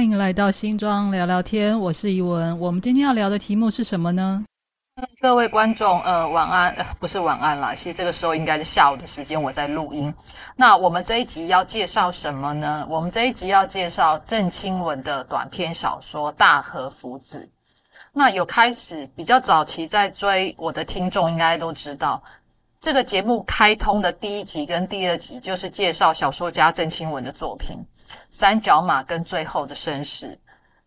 欢迎来到新庄聊聊天，我是怡文。我们今天要聊的题目是什么呢？各位观众，呃，晚安，不是晚安啦，其实这个时候应该是下午的时间，我在录音。那我们这一集要介绍什么呢？我们这一集要介绍郑清文的短篇小说《大和福子》。那有开始比较早期在追我的听众，应该都知道，这个节目开通的第一集跟第二集就是介绍小说家郑清文的作品《三角马》跟《最后的绅士》。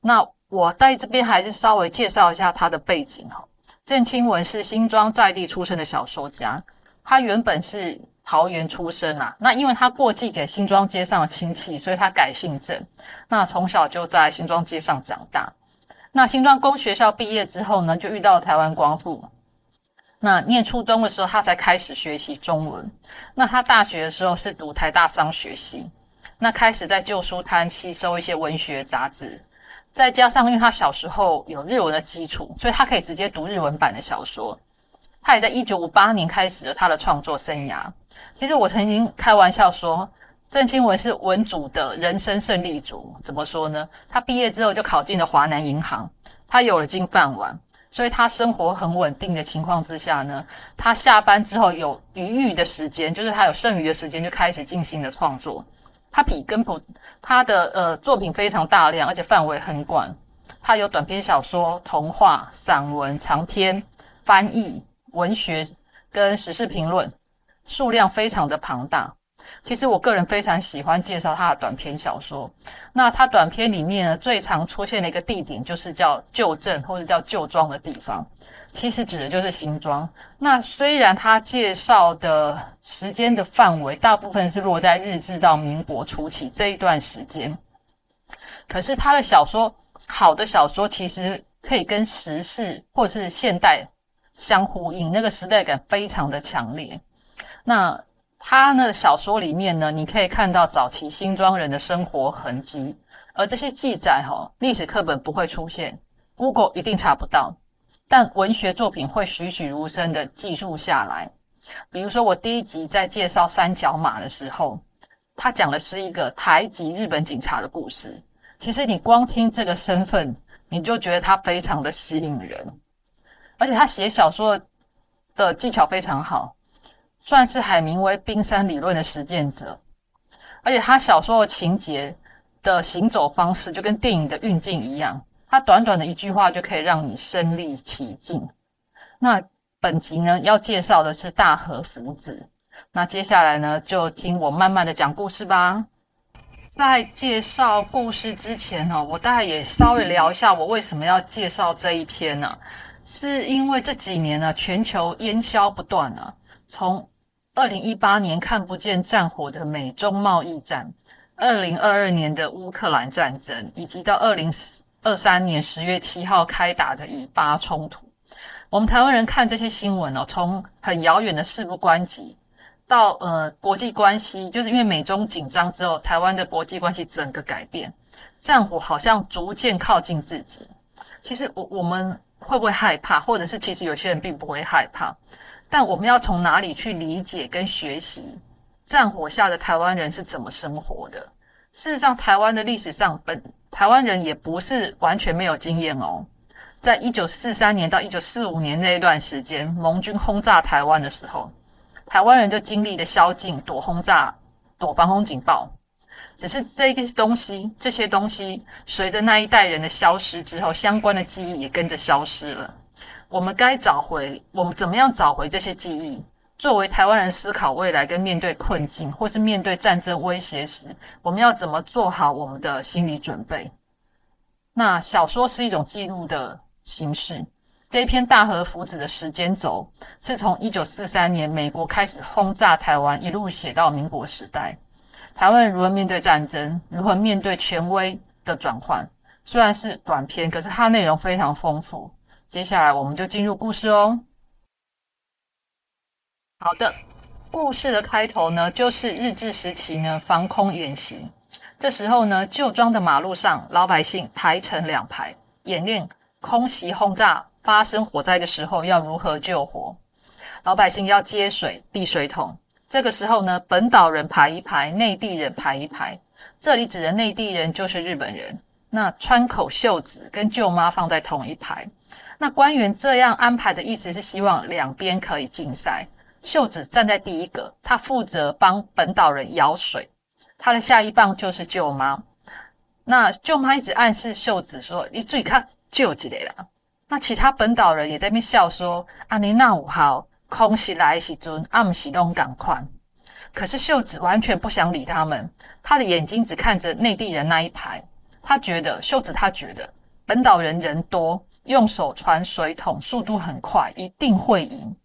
那我在这边还是稍微介绍一下他的背景哈。郑清文是新庄在地出生的小说家，他原本是桃园出生啊。那因为他过继给新庄街上的亲戚，所以他改姓郑。那从小就在新庄街上长大。那新庄公学校毕业之后呢，就遇到台湾光复。那念初中的时候，他才开始学习中文。那他大学的时候是读台大商学系，那开始在旧书摊吸收一些文学杂志。再加上，因为他小时候有日文的基础，所以他可以直接读日文版的小说。他也在一九五八年开始了他的创作生涯。其实我曾经开玩笑说，郑清文是文组的人生胜利组。怎么说呢？他毕业之后就考进了华南银行，他有了金饭碗，所以他生活很稳定的情况之下呢，他下班之后有余裕的时间，就是他有剩余的时间，就开始进行了创作。他比根普他的呃作品非常大量，而且范围很广。他有短篇小说、童话、散文、长篇、翻译、文学跟时事评论，数量非常的庞大。其实我个人非常喜欢介绍他的短篇小说。那他短篇里面呢，最常出现的一个地点就是叫旧镇或者叫旧庄的地方，其实指的就是新庄。那虽然他介绍的时间的范围大部分是落在日治到民国初期这一段时间，可是他的小说，好的小说其实可以跟时事或是现代相呼应，那个时代感非常的强烈。那他呢小说里面呢，你可以看到早期新庄人的生活痕迹，而这些记载哈，历史课本不会出现，Google 一定查不到，但文学作品会栩栩如生的记录下来。比如说，我第一集在介绍三角马的时候，他讲的是一个台籍日本警察的故事。其实你光听这个身份，你就觉得他非常的吸引人，而且他写小说的技巧非常好。算是海明威冰山理论的实践者，而且他小说的情节的行走方式就跟电影的运镜一样，他短短的一句话就可以让你身临其境。那本集呢要介绍的是大和福子，那接下来呢就听我慢慢的讲故事吧。在介绍故事之前呢，我大概也稍微聊一下我为什么要介绍这一篇呢？是因为这几年呢全球烟消不断啊，从二零一八年看不见战火的美中贸易战，二零二二年的乌克兰战争，以及到二零二三年十月七号开打的以巴冲突，我们台湾人看这些新闻哦，从很遥远的事不关己，到呃国际关系，就是因为美中紧张之后，台湾的国际关系整个改变，战火好像逐渐靠近自己。其实我我们会不会害怕，或者是其实有些人并不会害怕？但我们要从哪里去理解跟学习战火下的台湾人是怎么生活的？事实上，台湾的历史上，本台湾人也不是完全没有经验哦。在一九四三年到一九四五年那一段时间，盟军轰炸台湾的时候，台湾人就经历了宵禁、躲轰炸、躲防空警报。只是这个东西，这些东西随着那一代人的消失之后，相关的记忆也跟着消失了。我们该找回，我们怎么样找回这些记忆？作为台湾人思考未来跟面对困境，或是面对战争威胁时，我们要怎么做好我们的心理准备？那小说是一种记录的形式。这一篇大和福子的时间轴是从一九四三年美国开始轰炸台湾，一路写到民国时代，台湾如何面对战争，如何面对权威的转换。虽然是短篇，可是它内容非常丰富。接下来我们就进入故事哦。好的，故事的开头呢，就是日治时期呢防空演习。这时候呢，旧庄的马路上，老百姓排成两排，演练空袭轰炸发生火灾的时候要如何救火。老百姓要接水递水桶。这个时候呢，本岛人排一排，内地人排一排。这里指的内地人就是日本人。那川口秀子跟舅妈放在同一排。那官员这样安排的意思是希望两边可以竞赛。秀子站在第一个，他负责帮本岛人舀水，他的下一棒就是舅妈。那舅妈一直暗示秀子说：“你注意看舅子来了。”那其他本岛人也在那边笑说：“阿尼那五号空袭来时尊，暗时弄赶快。”可是秀子完全不想理他们，他的眼睛只看着内地人那一排。他觉得秀子，他觉得本岛人人多，用手传水桶速度很快，一定会赢。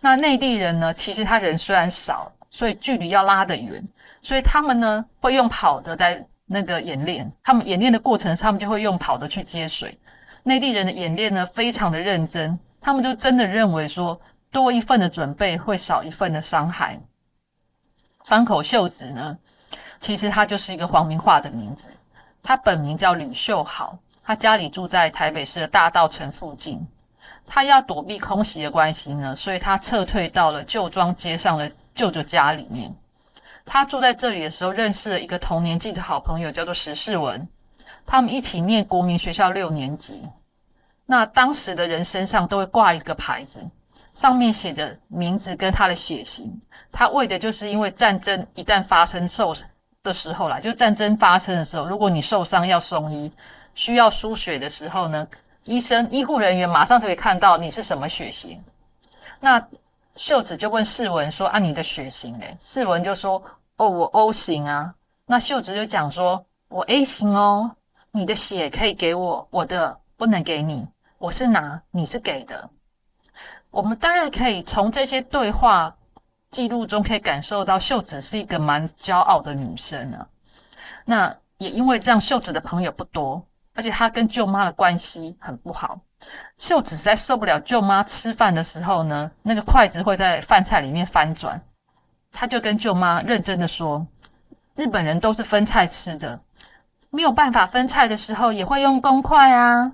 那内地人呢？其实他人虽然少，所以距离要拉得远，所以他们呢会用跑的在那个演练。他们演练的过程，他们就会用跑的去接水。内地人的演练呢，非常的认真，他们就真的认为说，多一份的准备会少一份的伤害。川口秀子呢，其实他就是一个黄明化的名字，他本名叫吕秀豪，他家里住在台北市的大道城附近。他要躲避空袭的关系呢，所以他撤退到了旧庄街上的舅舅家里面。他住在这里的时候，认识了一个同年纪的好朋友，叫做石世文。他们一起念国民学校六年级。那当时的人身上都会挂一个牌子，上面写着名字跟他的血型。他为的就是因为战争一旦发生受的时候啦，就战争发生的时候，如果你受伤要送医，需要输血的时候呢？医生、医护人员马上就可以看到你是什么血型。那秀子就问世文说：“啊，你的血型嘞？”世文就说：“哦，我 O 型啊。”那秀子就讲说：“我 A 型哦，你的血可以给我，我的不能给你。我是拿，你是给的。”我们大概可以从这些对话记录中可以感受到，秀子是一个蛮骄傲的女生啊。那也因为这样，秀子的朋友不多。而且他跟舅妈的关系很不好，秀子实在受不了舅妈吃饭的时候呢，那个筷子会在饭菜里面翻转。他就跟舅妈认真的说：“日本人都是分菜吃的，没有办法分菜的时候也会用公筷啊。”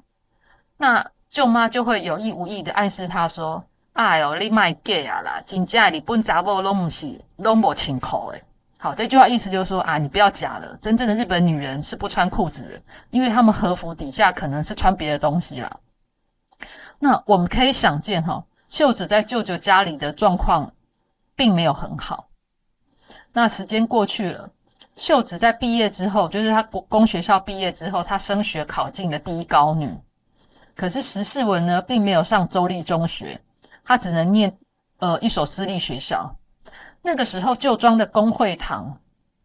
那舅妈就会有意无意的暗示他说：“哎呦，你卖假啊啦，真正日本查某拢不是拢无清口诶。”好，这句话意思就是说啊，你不要假了，真正的日本女人是不穿裤子的，因为她们和服底下可能是穿别的东西啦。那我们可以想见哈，秀子在舅舅家里的状况并没有很好。那时间过去了，秀子在毕业之后，就是她公学校毕业之后，她升学考进了第一高女。可是石世文呢，并没有上州立中学，他只能念呃一所私立学校。那个时候，旧庄的公会堂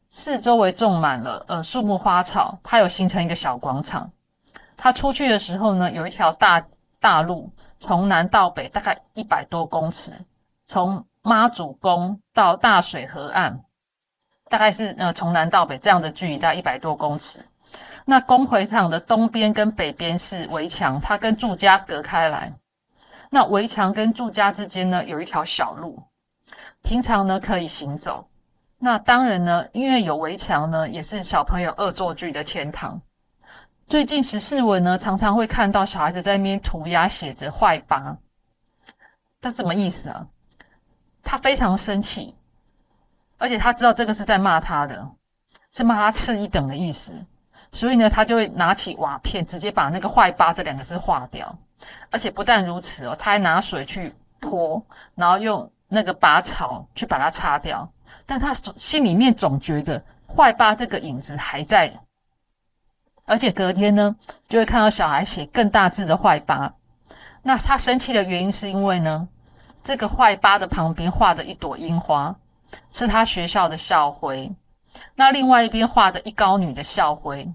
四周围种满了呃树木花草，它有形成一个小广场。他出去的时候呢，有一条大大路，从南到北大概一百多公尺，从妈祖宫到大水河岸，大概是呃从南到北这样的距离，大概一百多公尺。那公会堂的东边跟北边是围墙，它跟住家隔开来。那围墙跟住家之间呢，有一条小路。平常呢可以行走，那当然呢，因为有围墙呢，也是小朋友恶作剧的天堂。最近十四文呢，常常会看到小孩子在那边涂鸦，写着“坏八”，他什么意思啊？他非常生气，而且他知道这个是在骂他的，是骂他次一等的意思，所以呢，他就会拿起瓦片，直接把那个“坏八”这两个字划掉。而且不但如此哦，他还拿水去泼，然后用。那个拔草去把它擦掉，但他心里面总觉得坏八这个影子还在，而且隔天呢就会看到小孩写更大字的坏八。那他生气的原因是因为呢，这个坏八的旁边画的一朵樱花是他学校的校徽，那另外一边画的一高女的校徽，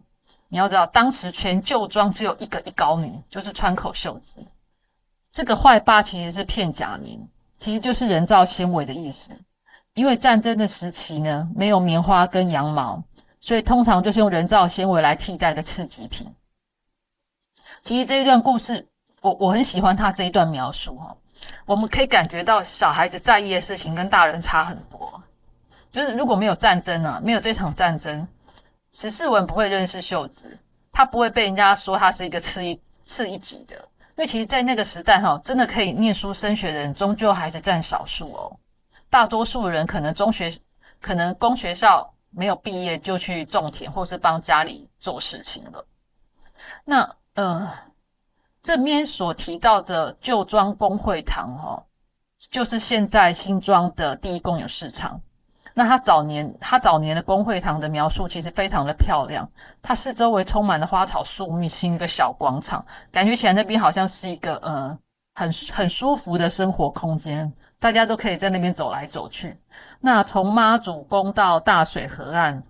你要知道当时全旧庄只有一个一高女，就是川口秀子。这个坏八其实是片假名。其实就是人造纤维的意思，因为战争的时期呢，没有棉花跟羊毛，所以通常就是用人造纤维来替代的次级品。其实这一段故事，我我很喜欢他这一段描述哈，我们可以感觉到小孩子在意的事情跟大人差很多。就是如果没有战争啊，没有这场战争，十四文不会认识秀子，他不会被人家说他是一个次一次一级的。因为其实，在那个时代，哈，真的可以念书升学的人，终究还是占少数哦。大多数人可能中学、可能公学校没有毕业，就去种田，或是帮家里做事情了。那呃，这边所提到的旧庄公会堂，哈，就是现在新庄的第一公有市场。那他早年，他早年的公会堂的描述其实非常的漂亮，它四周围充满了花草树木，是一个小广场，感觉起来那边好像是一个呃很很舒服的生活空间，大家都可以在那边走来走去。那从妈祖宫到大水河岸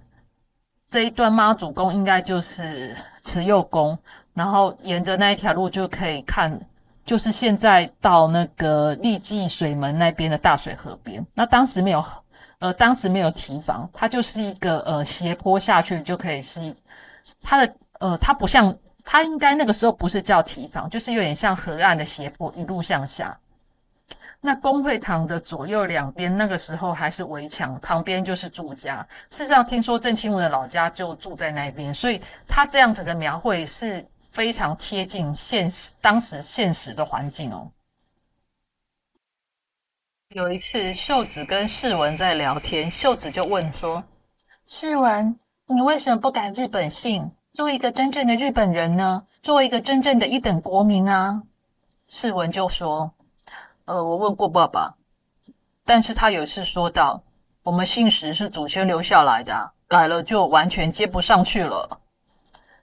这一段妈祖宫应该就是慈幼宫，然后沿着那一条路就可以看，就是现在到那个立济水门那边的大水河边。那当时没有。呃，当时没有提防，它就是一个呃斜坡下去就可以是它的呃，它不像它应该那个时候不是叫提防，就是有点像河岸的斜坡一路向下。那公会堂的左右两边那个时候还是围墙，旁边就是住家。事实上，听说郑清文的老家就住在那边，所以他这样子的描绘是非常贴近现实当时现实的环境哦。有一次，秀子跟世文在聊天，秀子就问说：“世文，你为什么不改日本姓，作为一个真正的日本人呢？作为一个真正的一等国民啊？”世文就说：“呃，我问过爸爸，但是他有次说到，我们姓石是祖先留下来的，改了就完全接不上去了。”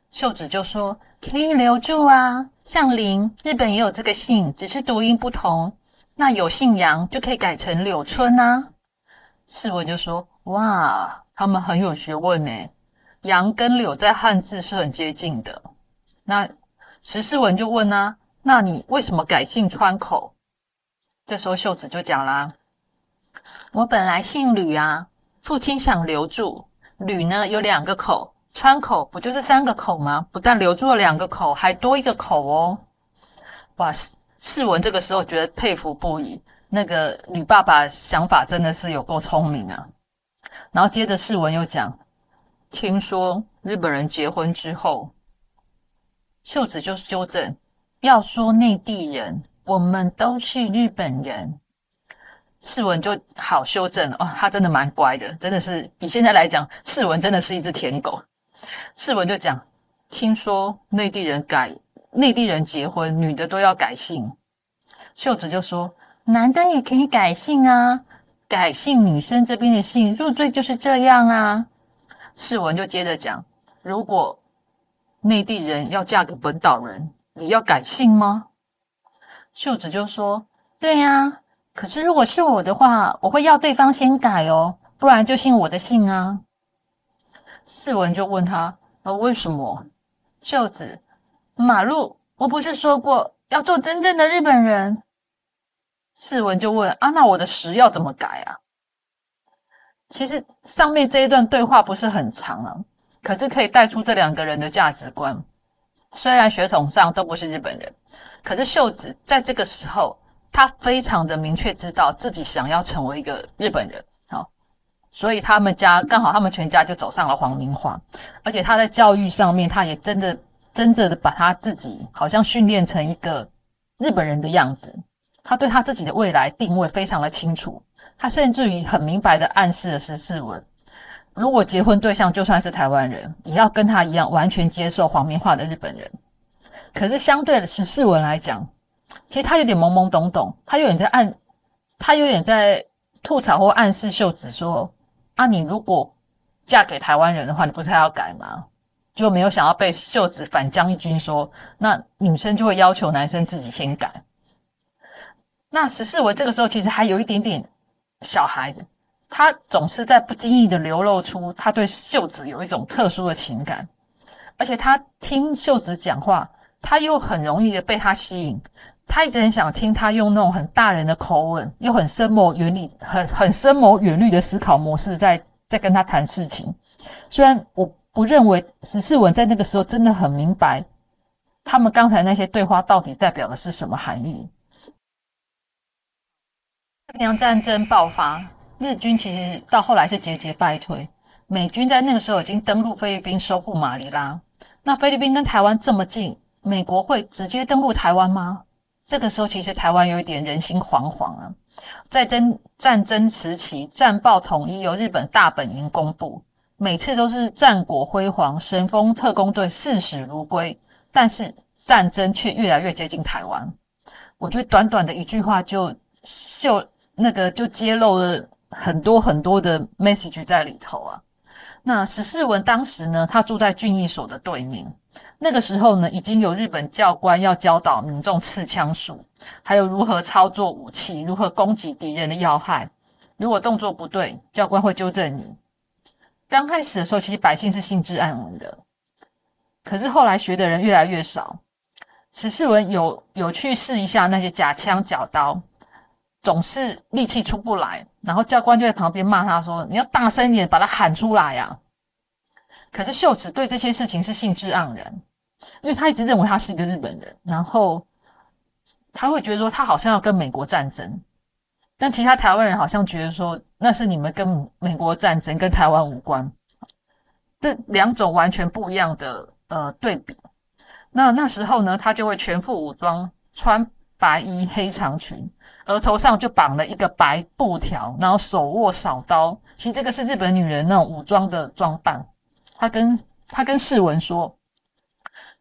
秀子就说：“可以留住啊，像林，日本也有这个姓，只是读音不同。”那有姓杨就可以改成柳春啊。世文就说：“哇，他们很有学问呢。杨跟柳在汉字是很接近的。”那石世文就问啊：“那你为什么改姓川口？”这时候秀子就讲啦：“我本来姓吕啊，父亲想留住吕呢，有两个口，川口不就是三个口吗？不但留住了两个口，还多一个口哦。”哇塞！世文这个时候觉得佩服不已，那个女爸爸想法真的是有够聪明啊。然后接着世文又讲，听说日本人结婚之后，秀子就纠正，要说内地人，我们都是日本人。世文就好修正哦，他真的蛮乖的，真的是比现在来讲，世文真的是一只舔狗。世文就讲，听说内地人改。内地人结婚，女的都要改姓。秀子就说：“男的也可以改姓啊，改姓女生这边的姓入赘就是这样啊。”世文就接着讲：“如果内地人要嫁给本岛人，也要改姓吗？”秀子就说：“对呀，可是如果是我的话，我会要对方先改哦，不然就姓我的姓啊。”世文就问他：“呃，为什么？”秀子。马路，我不是说过要做真正的日本人？世文就问啊，那我的十要怎么改啊？其实上面这一段对话不是很长啊，可是可以带出这两个人的价值观。虽然血统上都不是日本人，可是秀子在这个时候，他非常的明确知道自己想要成为一个日本人。好，所以他们家刚好他们全家就走上了皇民化，而且他在教育上面，他也真的。真正的把他自己好像训练成一个日本人的样子，他对他自己的未来定位非常的清楚，他甚至于很明白的暗示了十四文，如果结婚对象就算是台湾人，也要跟他一样完全接受黄明化的日本人。可是相对的十四文来讲，其实他有点懵懵懂懂，他有点在暗，他有点在吐槽或暗示秀子说：啊，你如果嫁给台湾人的话，你不是还要改吗？就没有想要被秀子反将军说，那女生就会要求男生自己先改。那十四文这个时候其实还有一点点小孩子，他总是在不经意的流露出他对秀子有一种特殊的情感，而且他听秀子讲话，他又很容易的被他吸引，他一直很想听他用那种很大人的口吻，又很深谋远虑、很很深谋远虑的思考模式，在在跟他谈事情。虽然我。不认为十四文在那个时候真的很明白，他们刚才那些对话到底代表的是什么含义。太平洋战争爆发，日军其实到后来是节节败退，美军在那个时候已经登陆菲律宾，收复马尼拉。那菲律宾跟台湾这么近，美国会直接登陆台湾吗？这个时候其实台湾有一点人心惶惶啊。在争战争时期，战报统一由日本大本营公布。每次都是战果辉煌，神风特工队视死如归，但是战争却越来越接近台湾。我觉得短短的一句话就秀那个就揭露了很多很多的 message 在里头啊。那史世文当时呢，他住在俊逸所的对面。那个时候呢，已经有日本教官要教导民众刺枪术，还有如何操作武器，如何攻击敌人的要害。如果动作不对，教官会纠正你。刚开始的时候，其实百姓是兴致盎然的，可是后来学的人越来越少。史世文有有去试一下那些假枪假刀，总是力气出不来，然后教官就在旁边骂他说：“你要大声一点，把他喊出来呀！”可是秀子对这些事情是兴致盎然，因为他一直认为他是一个日本人，然后他会觉得说他好像要跟美国战争，但其他台湾人好像觉得说那是你们跟美国战争，跟台湾无关。这两种完全不一样的呃对比。那那时候呢，他就会全副武装，穿白衣黑长裙，额头上就绑了一个白布条，然后手握扫刀。其实这个是日本女人那种武装的装扮。他跟他跟世文说：“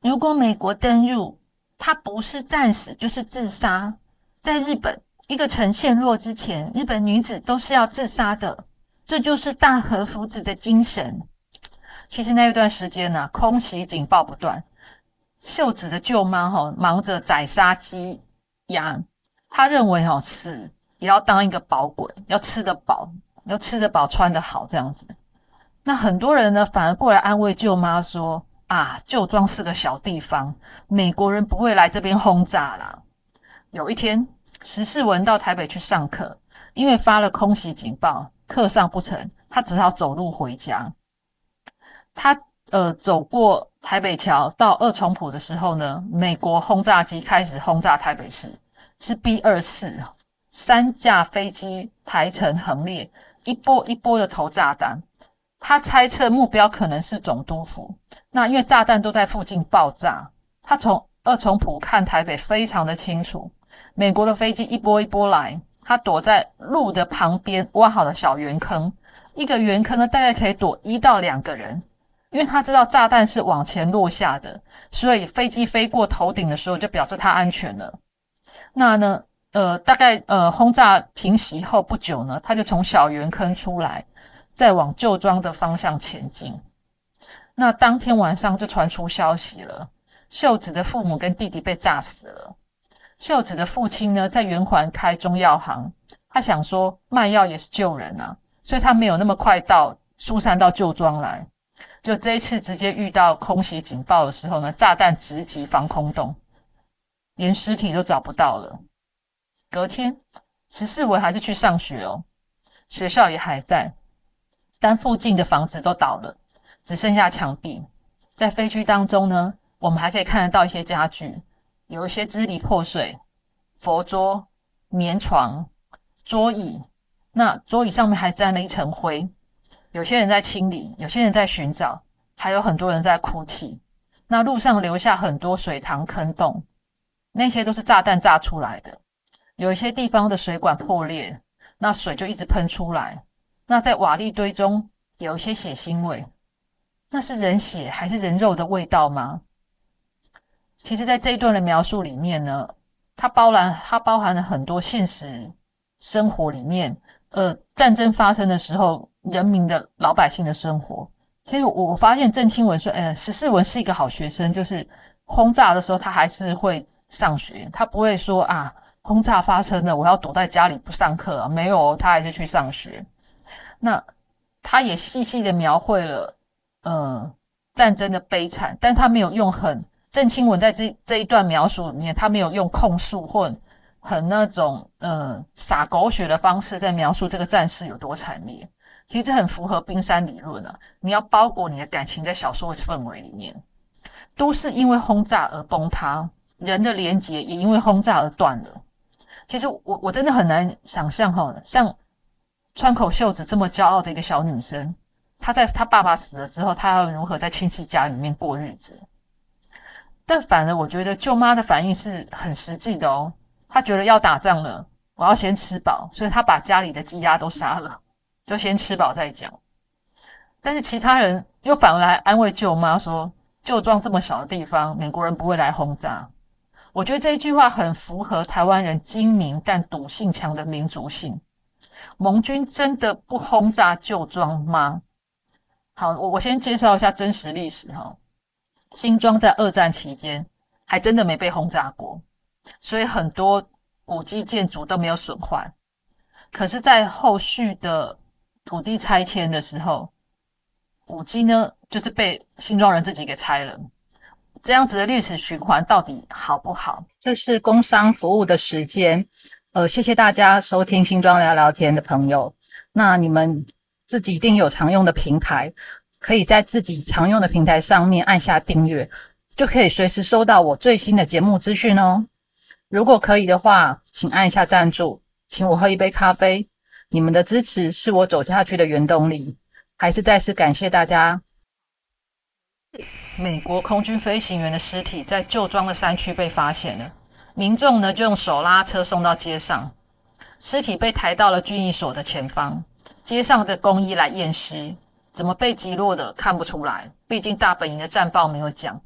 如果美国登陆，他不是战死就是自杀。在日本一个城陷落之前，日本女子都是要自杀的。这就是大和福子的精神。其实那一段时间呢，空袭警报不断，秀子的舅妈哈忙着宰杀鸡鸭，她认为哈死也要当一个饱鬼，要吃得饱，要吃得饱，穿得好这样子。”那很多人呢，反而过来安慰舅妈说：“啊，旧庄是个小地方，美国人不会来这边轰炸啦。”有一天，石世文到台北去上课，因为发了空袭警报，课上不成，他只好走路回家。他呃走过台北桥到二重埔的时候呢，美国轰炸机开始轰炸台北市，是 B 二四三架飞机排成横列，一波一波的投炸弹。他猜测目标可能是总督府，那因为炸弹都在附近爆炸，他从二重埔看台北非常的清楚。美国的飞机一波一波来，他躲在路的旁边挖好的小圆坑，一个圆坑呢大概可以躲一到两个人，因为他知道炸弹是往前落下的，所以飞机飞过头顶的时候就表示他安全了。那呢，呃，大概呃轰炸平息后不久呢，他就从小圆坑出来。再往旧庄的方向前进，那当天晚上就传出消息了：秀子的父母跟弟弟被炸死了。秀子的父亲呢，在圆环开中药行，他想说卖药也是救人啊，所以他没有那么快到疏散到旧庄来。就这一次直接遇到空袭警报的时候呢，炸弹直击防空洞，连尸体都找不到了。隔天，十四文还是去上学哦，学校也还在。但附近的房子都倒了，只剩下墙壁。在废墟当中呢，我们还可以看得到一些家具，有一些支离破碎，佛桌、棉床、桌椅。那桌椅上面还沾了一层灰。有些人在清理，有些人在寻找，还有很多人在哭泣。那路上留下很多水塘坑洞，那些都是炸弹炸出来的。有一些地方的水管破裂，那水就一直喷出来。那在瓦砾堆中有一些血腥味，那是人血还是人肉的味道吗？其实，在这一段的描述里面呢，它包含它包含了很多现实生活里面，呃，战争发生的时候，人民的老百姓的生活。其实我发现郑清文说，呃，十四文是一个好学生，就是轰炸的时候他还是会上学，他不会说啊，轰炸发生了，我要躲在家里不上课，没有，他还是去上学。那他也细细的描绘了，呃，战争的悲惨，但他没有用很郑清文在这这一段描述里面，他没有用控诉或很那种呃撒狗血的方式在描述这个战事有多惨烈。其实这很符合冰山理论啊，你要包裹你的感情在小说的氛围里面，都是因为轰炸而崩塌，人的连结也因为轰炸而断了。其实我我真的很难想象哈，像。川口秀子这么骄傲的一个小女生，她在她爸爸死了之后，她要如何在亲戚家里面过日子？但反而我觉得舅妈的反应是很实际的哦。她觉得要打仗了，我要先吃饱，所以她把家里的鸡鸭都杀了，就先吃饱再讲。但是其他人又反而来安慰舅妈说：“旧庄这么小的地方，美国人不会来轰炸。”我觉得这一句话很符合台湾人精明但赌性强的民族性。盟军真的不轰炸旧庄吗？好，我我先介绍一下真实历史哈。新庄在二战期间还真的没被轰炸过，所以很多古迹建筑都没有损坏。可是，在后续的土地拆迁的时候，古迹呢，就是被新庄人自己给拆了，这样子的历史循环到底好不好？这是工商服务的时间，呃，谢谢大家收听新庄聊聊天的朋友。那你们自己一定有常用的平台，可以在自己常用的平台上面按下订阅，就可以随时收到我最新的节目资讯哦。如果可以的话，请按一下赞助，请我喝一杯咖啡。你们的支持是我走下去的原动力。还是再次感谢大家。美国空军飞行员的尸体在旧庄的山区被发现了，民众呢就用手拉车送到街上，尸体被抬到了军役所的前方，街上的工医来验尸，怎么被击落的看不出来，毕竟大本营的战报没有讲。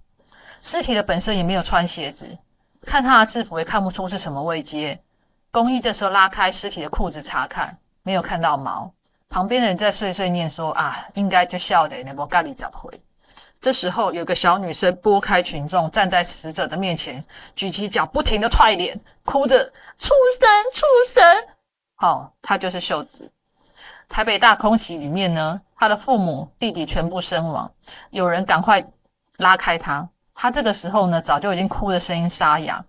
尸体的本身也没有穿鞋子，看他的制服也看不出是什么位阶。工医这时候拉开尸体的裤子查看，没有看到毛。旁边的人在碎碎念说：“啊，应该就笑的，那波咖喱怎回？”这时候，有个小女生拨开群众，站在死者的面前，举起脚，不停的踹脸，哭着：“畜生，畜生！”好，她就是秀子。台北大空袭里面呢，他的父母、弟弟全部身亡，有人赶快拉开他。他这个时候呢，早就已经哭的声音沙哑，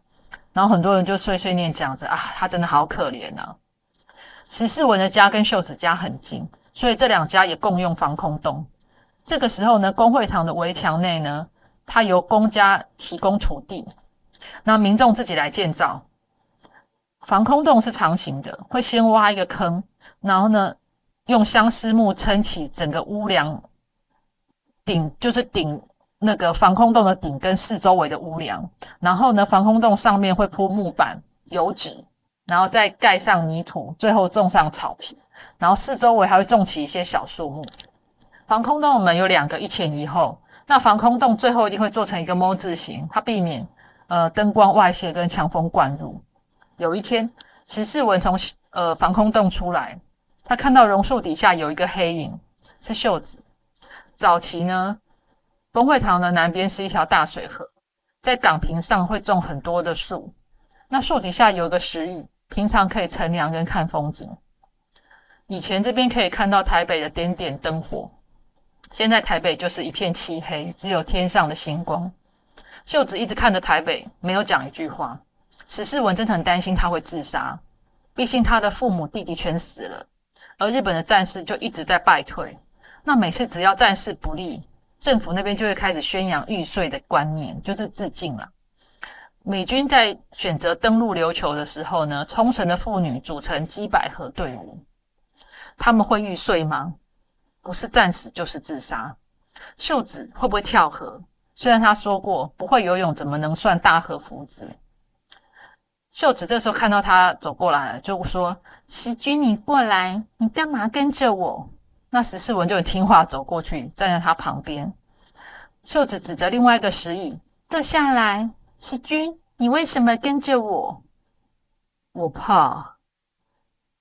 然后很多人就碎碎念讲着：“啊，他真的好可怜啊。”石世文的家跟秀子家很近，所以这两家也共用防空洞。这个时候呢，公会堂的围墙内呢，它由公家提供土地，那民众自己来建造。防空洞是长形的，会先挖一个坑，然后呢，用相思木撑起整个屋梁顶，就是顶那个防空洞的顶跟四周围的屋梁。然后呢，防空洞上面会铺木板、油纸。然后再盖上泥土，最后种上草皮，然后四周围还会种起一些小树木。防空洞门有两个，一前一后。那防空洞最后一定会做成一个 “M” 字形，它避免呃灯光外泄跟强风灌入。有一天，石世文从呃防空洞出来，他看到榕树底下有一个黑影，是秀子。早期呢，公会堂的南边是一条大水河，在岗坪上会种很多的树，那树底下有个石椅。平常可以乘凉跟看风景。以前这边可以看到台北的点点灯火，现在台北就是一片漆黑，只有天上的星光。秀子一直看着台北，没有讲一句话。史世文真的很担心他会自杀，毕竟他的父母弟弟全死了，而日本的战事就一直在败退。那每次只要战事不利，政府那边就会开始宣扬玉碎的观念，就是致敬了。美军在选择登陆琉球的时候呢，冲绳的妇女组成基百合队伍，他们会玉碎吗？不是战死就是自杀。秀子会不会跳河？虽然他说过不会游泳，怎么能算大和福子？秀子这时候看到他走过来了，就说：“石君，你过来，你干嘛跟着我？”那石世文就很听话，走过去站在他旁边。秀子指着另外一个石椅，坐下来。石君，你为什么跟着我？我怕。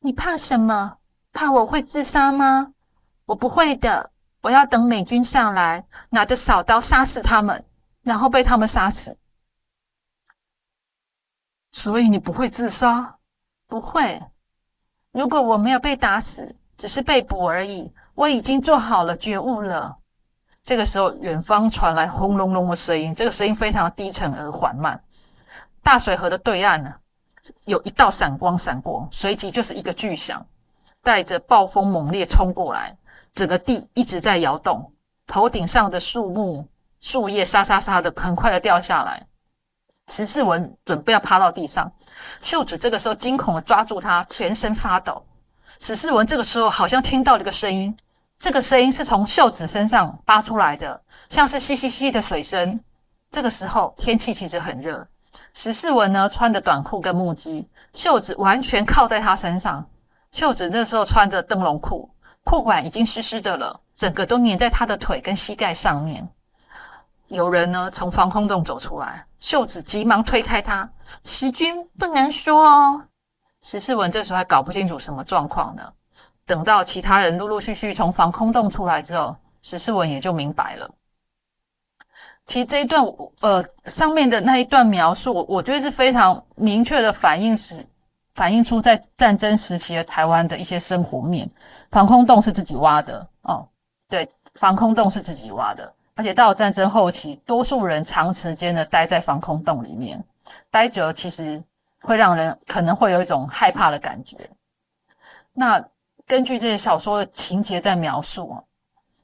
你怕什么？怕我会自杀吗？我不会的。我要等美军上来，拿着扫刀杀死他们，然后被他们杀死。所以你不会自杀？不会。如果我没有被打死，只是被捕而已，我已经做好了觉悟了。这个时候，远方传来轰隆隆的声音，这个声音非常低沉而缓慢。大水河的对岸呢，有一道闪光闪过，随即就是一个巨响，带着暴风猛烈冲过来，整个地一直在摇动，头顶上的树木树叶沙沙沙的，很快的掉下来。石世文准备要趴到地上，秀子这个时候惊恐的抓住他，全身发抖。史世文这个时候好像听到了一个声音。这个声音是从秀子身上发出来的，像是淅淅淅的水声。这个时候天气其实很热，石世文呢穿着短裤跟木屐，袖子完全靠在他身上。秀子那时候穿着灯笼裤，裤管已经湿湿的了，整个都粘在他的腿跟膝盖上面。有人呢从防空洞走出来，秀子急忙推开他。时君不能说哦。石世文这时候还搞不清楚什么状况呢。等到其他人陆陆续续从防空洞出来之后，石世文也就明白了。其实这一段呃上面的那一段描述，我觉得是非常明确的反映是反映出在战争时期的台湾的一些生活面。防空洞是自己挖的哦，对，防空洞是自己挖的。而且到战争后期，多数人长时间的待在防空洞里面，待久了其实会让人可能会有一种害怕的感觉。那根据这些小说的情节在描述，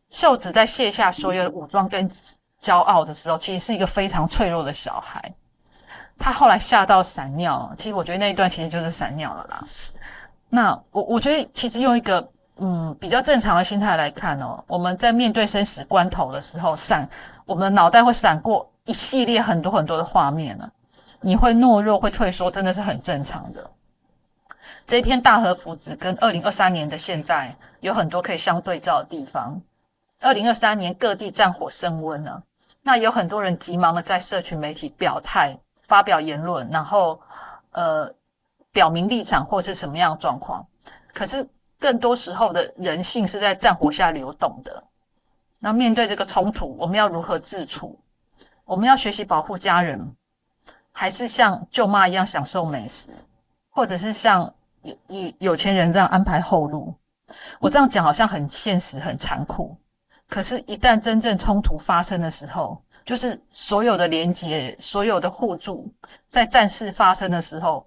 秀子在卸下所有的武装跟骄傲的时候，其实是一个非常脆弱的小孩。他后来吓到闪尿，其实我觉得那一段其实就是闪尿了啦。那我我觉得其实用一个。嗯，比较正常的心态来看哦，我们在面对生死关头的时候，闪我们的脑袋会闪过一系列很多很多的画面呢。你会懦弱，会退缩，真的是很正常的。这一篇大和福子跟二零二三年的现在有很多可以相对照的地方。二零二三年各地战火升温呢，那有很多人急忙的在社群媒体表态、发表言论，然后呃表明立场或是什么样的状况，可是。更多时候的人性是在战火下流动的。那面对这个冲突，我们要如何自处？我们要学习保护家人，还是像舅妈一样享受美食，或者是像有有有钱人这样安排后路？我这样讲好像很现实、很残酷。可是，一旦真正冲突发生的时候，就是所有的连接、所有的互助，在战事发生的时候。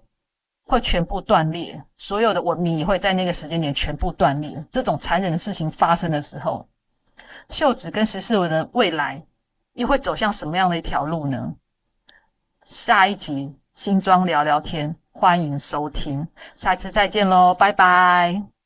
会全部断裂，所有的文明也会在那个时间点全部断裂。这种残忍的事情发生的时候，秀子跟十四文的未来又会走向什么样的一条路呢？下一集新装聊聊天，欢迎收听，下次再见喽，拜拜。